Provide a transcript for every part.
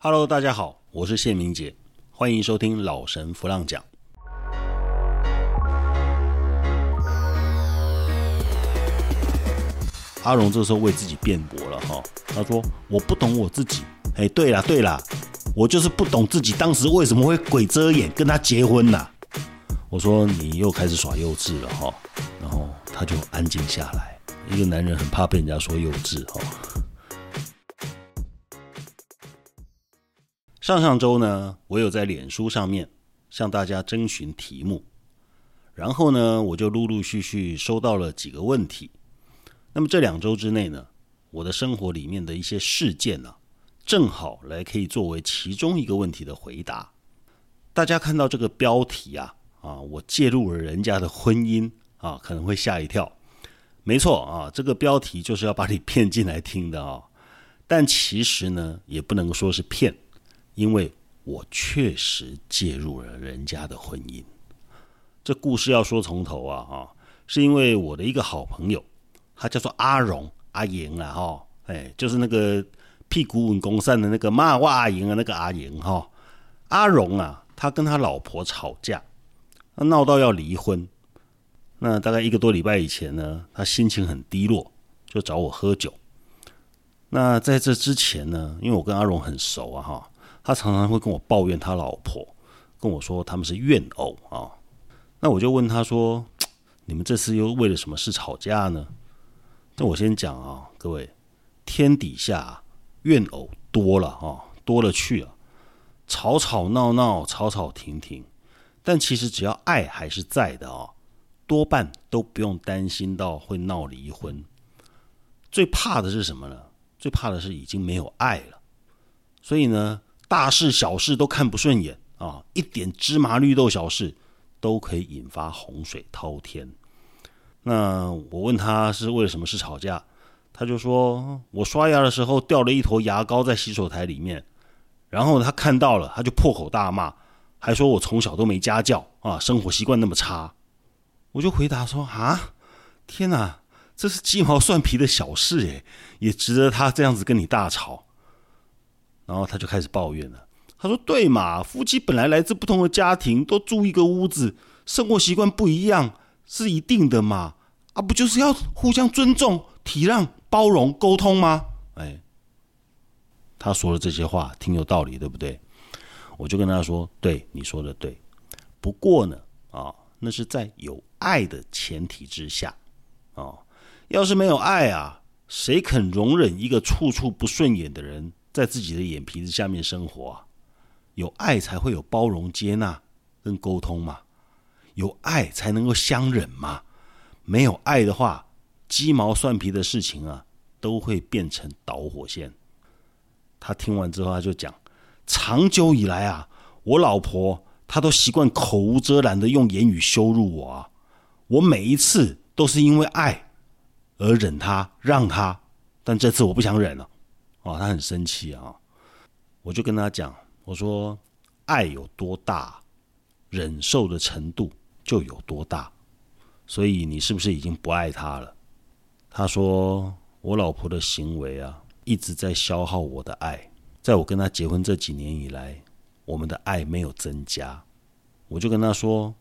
Hello，大家好，我是谢明杰，欢迎收听老神弗浪讲。阿荣这时候为自己辩驳了哈，他说：“我不懂我自己。哎，对啦对啦，我就是不懂自己当时为什么会鬼遮眼跟他结婚呐。”我说：“你又开始耍幼稚了哈。”然后他就安静下来。一个男人很怕被人家说幼稚哈。上上周呢，我有在脸书上面向大家征询题目，然后呢，我就陆陆续续收到了几个问题。那么这两周之内呢，我的生活里面的一些事件呢，正好来可以作为其中一个问题的回答。大家看到这个标题啊，啊，我介入了人家的婚姻啊，可能会吓一跳。没错啊，这个标题就是要把你骗进来听的啊。但其实呢，也不能说是骗，因为我确实介入了人家的婚姻。这故事要说从头啊，哈，是因为我的一个好朋友。他叫做阿荣阿莹啊，哈，哎，就是那个屁股稳公山的那个骂哇阿莹啊，那个阿莹哈，阿荣啊，他跟他老婆吵架，闹到要离婚。那大概一个多礼拜以前呢，他心情很低落，就找我喝酒。那在这之前呢，因为我跟阿荣很熟啊，哈，他常常会跟我抱怨他老婆，跟我说他们是怨偶啊。那我就问他说：“你们这次又为了什么事吵架呢？”那我先讲啊，各位，天底下怨偶多了啊，多了去了，吵吵闹闹，吵吵停停，但其实只要爱还是在的啊，多半都不用担心到会闹离婚。最怕的是什么呢？最怕的是已经没有爱了，所以呢，大事小事都看不顺眼啊，一点芝麻绿豆小事都可以引发洪水滔天。那我问他是为了什么事吵架，他就说我刷牙的时候掉了一坨牙膏在洗手台里面，然后他看到了，他就破口大骂，还说我从小都没家教啊，生活习惯那么差。我就回答说啊，天哪，这是鸡毛蒜皮的小事诶，也值得他这样子跟你大吵。然后他就开始抱怨了，他说对嘛，夫妻本来来自不同的家庭，都住一个屋子，生活习惯不一样是一定的嘛。啊，不就是要互相尊重、体谅、包容、沟通吗？哎，他说的这些话挺有道理，对不对？我就跟他说：“对，你说的对。不过呢，啊，那是在有爱的前提之下。哦，要是没有爱啊，谁肯容忍一个处处不顺眼的人在自己的眼皮子下面生活啊？有爱才会有包容、接纳跟沟通嘛，有爱才能够相忍嘛。”没有爱的话，鸡毛蒜皮的事情啊，都会变成导火线。他听完之后，他就讲：长久以来啊，我老婆她都习惯口无遮拦的用言语羞辱我啊。我每一次都是因为爱而忍她让她，但这次我不想忍了。哦，他很生气啊。我就跟他讲：我说，爱有多大，忍受的程度就有多大。所以你是不是已经不爱他了？他说：“我老婆的行为啊，一直在消耗我的爱。在我跟他结婚这几年以来，我们的爱没有增加。”我就跟他说：“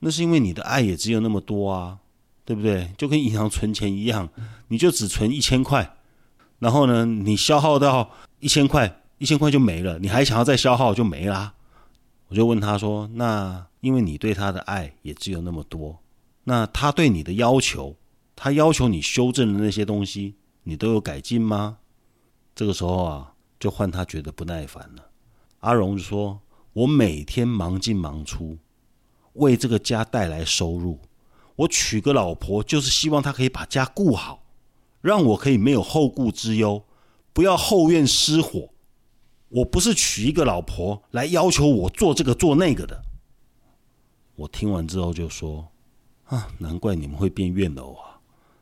那是因为你的爱也只有那么多啊，对不对？就跟银行存钱一样，你就只存一千块，然后呢，你消耗到一千块，一千块就没了，你还想要再消耗就没啦。”我就问他说：“那因为你对他的爱也只有那么多。”那他对你的要求，他要求你修正的那些东西，你都有改进吗？这个时候啊，就换他觉得不耐烦了。阿荣就说：“我每天忙进忙出，为这个家带来收入。我娶个老婆，就是希望她可以把家顾好，让我可以没有后顾之忧，不要后院失火。我不是娶一个老婆来要求我做这个做那个的。”我听完之后就说。啊，难怪你们会变怨偶啊！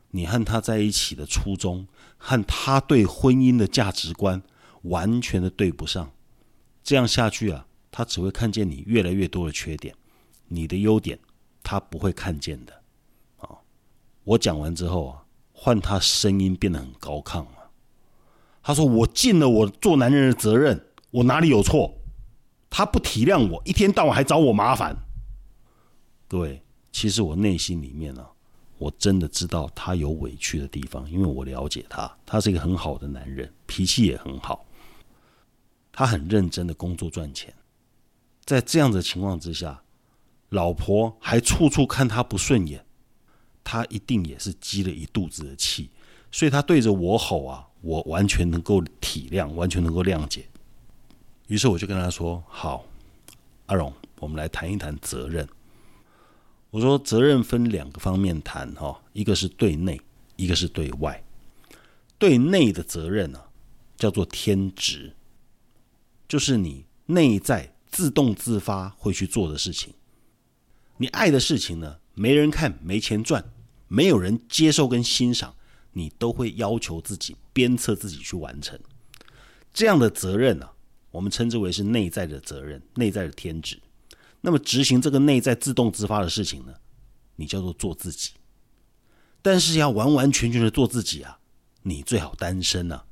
你和他在一起的初衷，和他对婚姻的价值观完全的对不上。这样下去啊，他只会看见你越来越多的缺点，你的优点他不会看见的。啊，我讲完之后啊，换他声音变得很高亢啊。他说：“我尽了我做男人的责任，我哪里有错？他不体谅我，一天到晚还找我麻烦。各位，其实我内心里面呢，我真的知道他有委屈的地方，因为我了解他，他是一个很好的男人，脾气也很好，他很认真的工作赚钱。在这样的情况之下，老婆还处处看他不顺眼，他一定也是积了一肚子的气，所以他对着我吼啊，我完全能够体谅，完全能够谅解。于是我就跟他说：“好，阿荣，我们来谈一谈责任。”我说：“责任分两个方面谈哈，一个是对内，一个是对外。对内的责任呢，叫做天职，就是你内在自动自发会去做的事情。你爱的事情呢，没人看，没钱赚，没有人接受跟欣赏，你都会要求自己鞭策自己去完成。这样的责任呢。”我们称之为是内在的责任，内在的天职。那么执行这个内在自动自发的事情呢，你叫做做自己。但是要完完全全的做自己啊，你最好单身啊，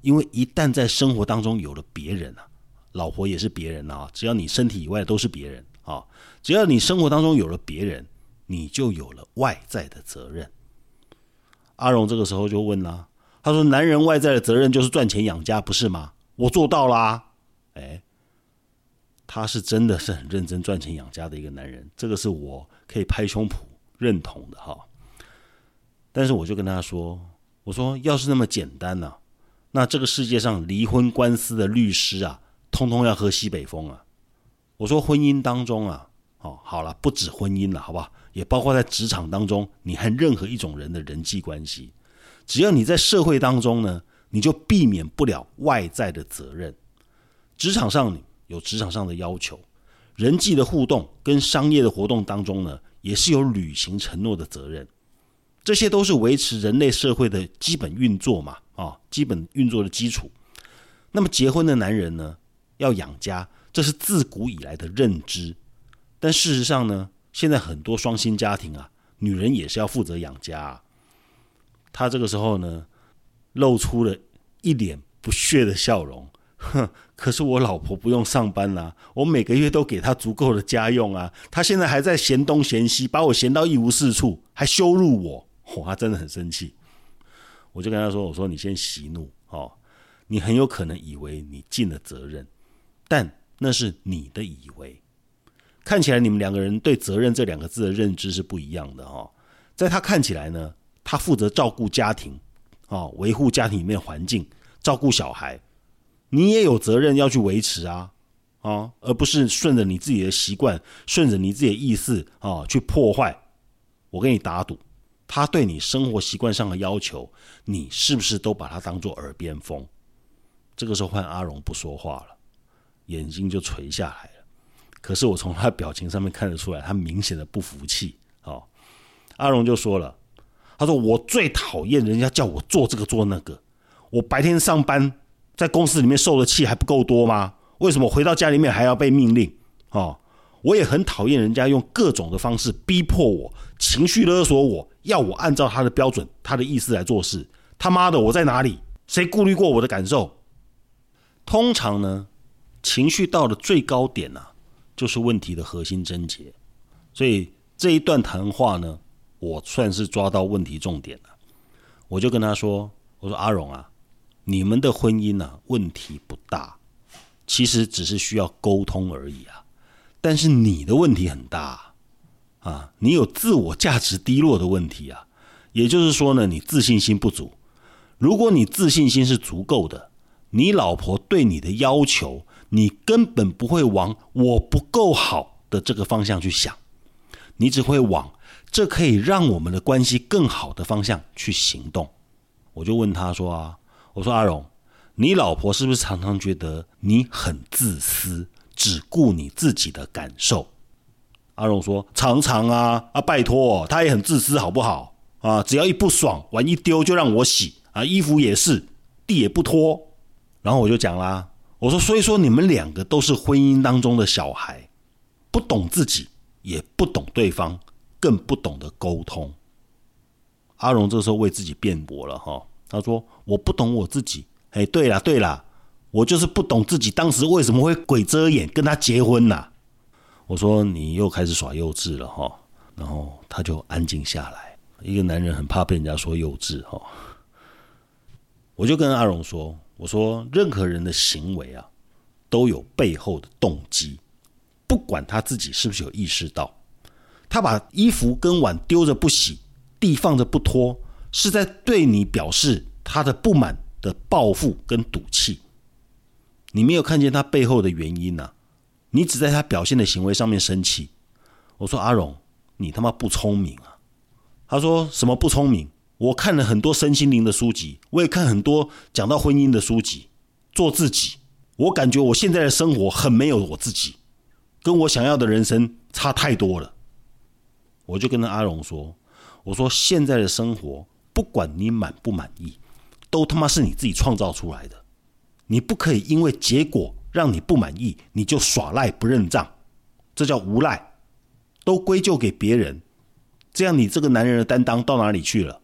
因为一旦在生活当中有了别人啊，老婆也是别人啊，只要你身体以外都是别人啊，只要你生活当中有了别人，你就有了外在的责任。阿荣这个时候就问啦，他说：“男人外在的责任就是赚钱养家，不是吗？我做到啦。”哎，他是真的是很认真赚钱养家的一个男人，这个是我可以拍胸脯认同的哈。但是我就跟他说：“我说要是那么简单呢，那这个世界上离婚官司的律师啊，通通要喝西北风啊。”我说婚姻当中啊，哦，好了，不止婚姻了，好不好？也包括在职场当中，你和任何一种人的人际关系，只要你在社会当中呢，你就避免不了外在的责任。职场上有职场上的要求，人际的互动跟商业的活动当中呢，也是有履行承诺的责任，这些都是维持人类社会的基本运作嘛，啊，基本运作的基础。那么结婚的男人呢，要养家，这是自古以来的认知。但事实上呢，现在很多双薪家庭啊，女人也是要负责养家。啊他这个时候呢，露出了一脸不屑的笑容。哼，可是我老婆不用上班啦，我每个月都给她足够的家用啊。她现在还在嫌东嫌西，把我嫌到一无是处，还羞辱我，哇，真的很生气。我就跟他说：“我说你先息怒哦，你很有可能以为你尽了责任，但那是你的以为。看起来你们两个人对责任这两个字的认知是不一样的哈。在他看起来呢，他负责照顾家庭，哦，维护家庭里面环境，照顾小孩。”你也有责任要去维持啊，啊，而不是顺着你自己的习惯，顺着你自己的意思啊去破坏。我跟你打赌，他对你生活习惯上的要求，你是不是都把它当做耳边风？这个时候换阿荣不说话了，眼睛就垂下来。可是我从他表情上面看得出来，他明显的不服气。哦，阿荣就说了，他说我最讨厌人家叫我做这个做那个，我白天上班。在公司里面受的气还不够多吗？为什么回到家里面还要被命令？哦，我也很讨厌人家用各种的方式逼迫我，情绪勒索我，要我按照他的标准、他的意思来做事。他妈的，我在哪里？谁顾虑过我的感受？通常呢，情绪到了最高点呢，就是问题的核心症结。所以这一段谈话呢，我算是抓到问题重点了。我就跟他说：“我说阿荣啊。”你们的婚姻呢，问题不大，其实只是需要沟通而已啊。但是你的问题很大啊，你有自我价值低落的问题啊。也就是说呢，你自信心不足。如果你自信心是足够的，你老婆对你的要求，你根本不会往我不够好的这个方向去想，你只会往这可以让我们的关系更好的方向去行动。我就问他说啊。我说阿荣，你老婆是不是常常觉得你很自私，只顾你自己的感受？阿荣说常常啊啊，拜托，他也很自私，好不好啊？只要一不爽，碗一丢就让我洗啊，衣服也是，地也不拖。然后我就讲啦，我说所以说你们两个都是婚姻当中的小孩，不懂自己，也不懂对方，更不懂得沟通。阿荣这时候为自己辩驳了哈。他说：“我不懂我自己。”哎，对了对了，我就是不懂自己当时为什么会鬼遮眼跟他结婚呐。我说你又开始耍幼稚了哈，然后他就安静下来。一个男人很怕被人家说幼稚哈。我就跟阿荣说：“我说任何人的行为啊，都有背后的动机，不管他自己是不是有意识到，他把衣服跟碗丢着不洗，地放着不拖，是在对你表示他的不满的报复跟赌气。你没有看见他背后的原因呐，你只在他表现的行为上面生气。我说阿荣，你他妈不聪明啊！他说什么不聪明？”我看了很多身心灵的书籍，我也看很多讲到婚姻的书籍。做自己，我感觉我现在的生活很没有我自己，跟我想要的人生差太多了。我就跟阿荣说：“我说现在的生活，不管你满不满意，都他妈是你自己创造出来的。你不可以因为结果让你不满意，你就耍赖不认账，这叫无赖，都归咎给别人。这样你这个男人的担当到哪里去了？”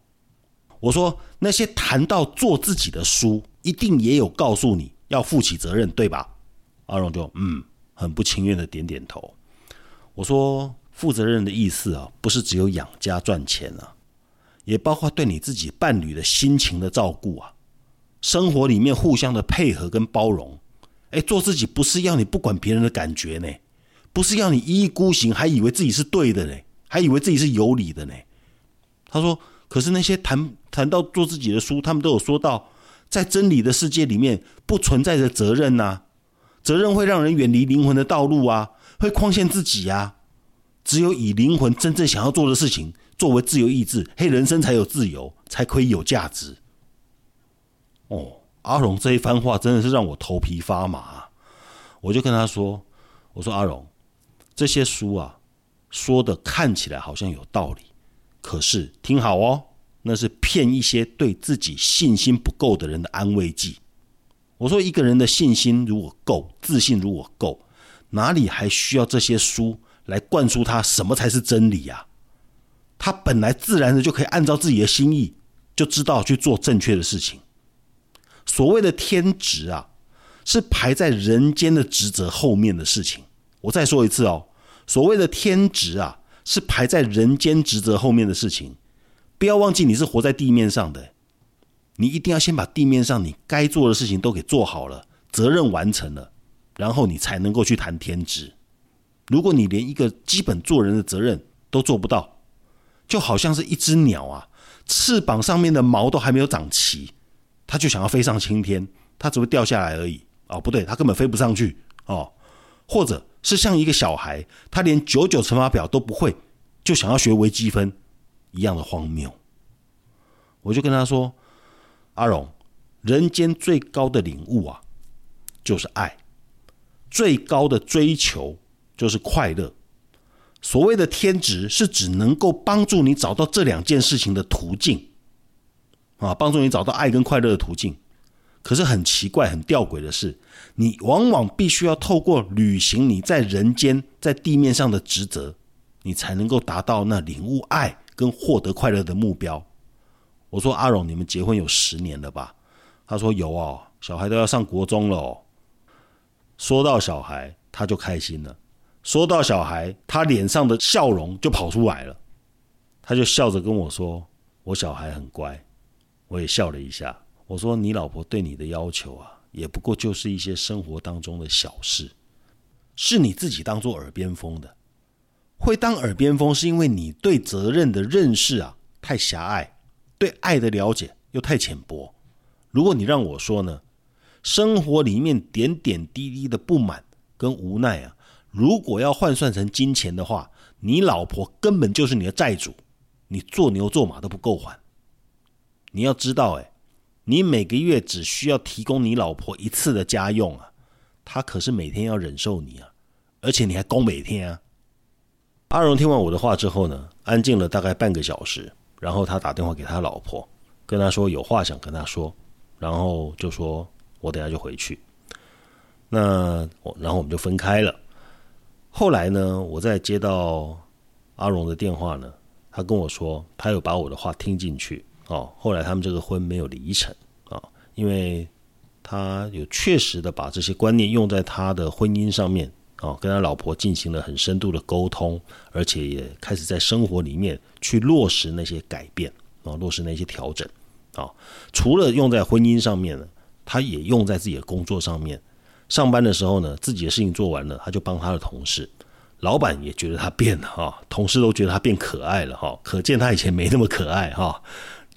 我说那些谈到做自己的书，一定也有告诉你要负起责任，对吧？阿荣就嗯，很不情愿的点点头。我说负责任的意思啊，不是只有养家赚钱啊，也包括对你自己伴侣的心情的照顾啊，生活里面互相的配合跟包容。哎，做自己不是要你不管别人的感觉呢，不是要你一意孤行，还以为自己是对的呢，还以为自己是有理的呢。他说。可是那些谈谈到做自己的书，他们都有说到，在真理的世界里面不存在着责任呐，责任会让人远离灵魂的道路啊，会框限自己呀。只有以灵魂真正想要做的事情作为自由意志，嘿，人生才有自由，才可以有价值。哦，阿荣这一番话真的是让我头皮发麻。我就跟他说：“我说阿荣，这些书啊，说的看起来好像有道理。”可是听好哦，那是骗一些对自己信心不够的人的安慰剂。我说，一个人的信心如果够，自信如果够，哪里还需要这些书来灌输他什么才是真理呀？他本来自然的就可以按照自己的心意，就知道去做正确的事情。所谓的天职啊，是排在人间的职责后面的事情。我再说一次哦，所谓的天职啊。是排在人间职责后面的事情，不要忘记你是活在地面上的，你一定要先把地面上你该做的事情都给做好了，责任完成了，然后你才能够去谈天职。如果你连一个基本做人的责任都做不到，就好像是一只鸟啊，翅膀上面的毛都还没有长齐，它就想要飞上青天，它只会掉下来而已。哦，不对，它根本飞不上去哦，或者。是像一个小孩，他连九九乘法表都不会，就想要学微积分一样的荒谬。我就跟他说：“阿荣，人间最高的领悟啊，就是爱；最高的追求就是快乐。所谓的天职，是指能够帮助你找到这两件事情的途径啊，帮助你找到爱跟快乐的途径。可是很奇怪、很吊诡的是。”你往往必须要透过履行你在人间、在地面上的职责，你才能够达到那领悟爱跟获得快乐的目标。我说阿荣，你们结婚有十年了吧？他说有哦，小孩都要上国中了哦。说到小孩，他就开心了；说到小孩，他脸上的笑容就跑出来了。他就笑着跟我说：“我小孩很乖。”我也笑了一下。我说：“你老婆对你的要求啊？”也不过就是一些生活当中的小事，是你自己当做耳边风的。会当耳边风，是因为你对责任的认识啊太狭隘，对爱的了解又太浅薄。如果你让我说呢，生活里面点点滴滴的不满跟无奈啊，如果要换算成金钱的话，你老婆根本就是你的债主，你做牛做马都不够还。你要知道，哎。你每个月只需要提供你老婆一次的家用啊，她可是每天要忍受你啊，而且你还供每天啊。阿荣听完我的话之后呢，安静了大概半个小时，然后他打电话给他老婆，跟他说有话想跟他说，然后就说我等下就回去。那我然后我们就分开了。后来呢，我在接到阿荣的电话呢，他跟我说他有把我的话听进去。哦，后来他们这个婚没有离成啊，因为他有确实的把这些观念用在他的婚姻上面啊，跟他老婆进行了很深度的沟通，而且也开始在生活里面去落实那些改变啊，落实那些调整啊。除了用在婚姻上面呢，他也用在自己的工作上面。上班的时候呢，自己的事情做完了，他就帮他的同事。老板也觉得他变了哈，同事都觉得他变可爱了哈，可见他以前没那么可爱哈。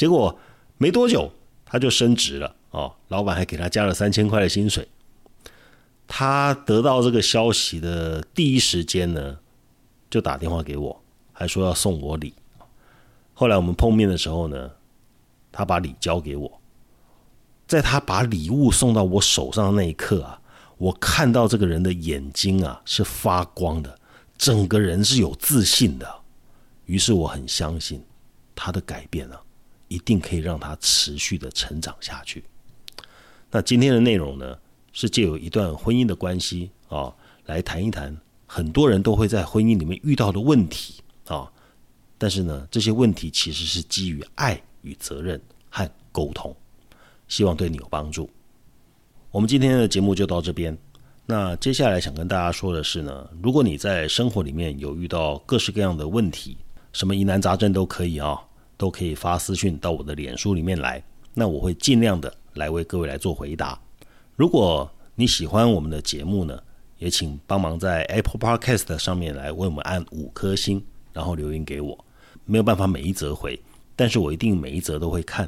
结果没多久他就升职了哦，老板还给他加了三千块的薪水。他得到这个消息的第一时间呢，就打电话给我，还说要送我礼。后来我们碰面的时候呢，他把礼交给我，在他把礼物送到我手上的那一刻啊，我看到这个人的眼睛啊是发光的。整个人是有自信的，于是我很相信他的改变呢，一定可以让他持续的成长下去。那今天的内容呢，是借由一段婚姻的关系啊，来谈一谈很多人都会在婚姻里面遇到的问题啊。但是呢，这些问题其实是基于爱与责任和沟通，希望对你有帮助。我们今天的节目就到这边。那接下来想跟大家说的是呢，如果你在生活里面有遇到各式各样的问题，什么疑难杂症都可以啊，都可以发私讯到我的脸书里面来，那我会尽量的来为各位来做回答。如果你喜欢我们的节目呢，也请帮忙在 Apple Podcast 上面来为我们按五颗星，然后留言给我。没有办法每一则回，但是我一定每一则都会看。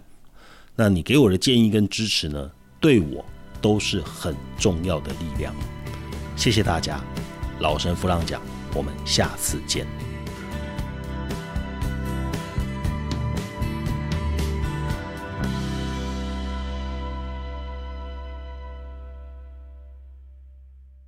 那你给我的建议跟支持呢，对我都是很重要的力量。谢谢大家，老神弗朗讲，我们下次见。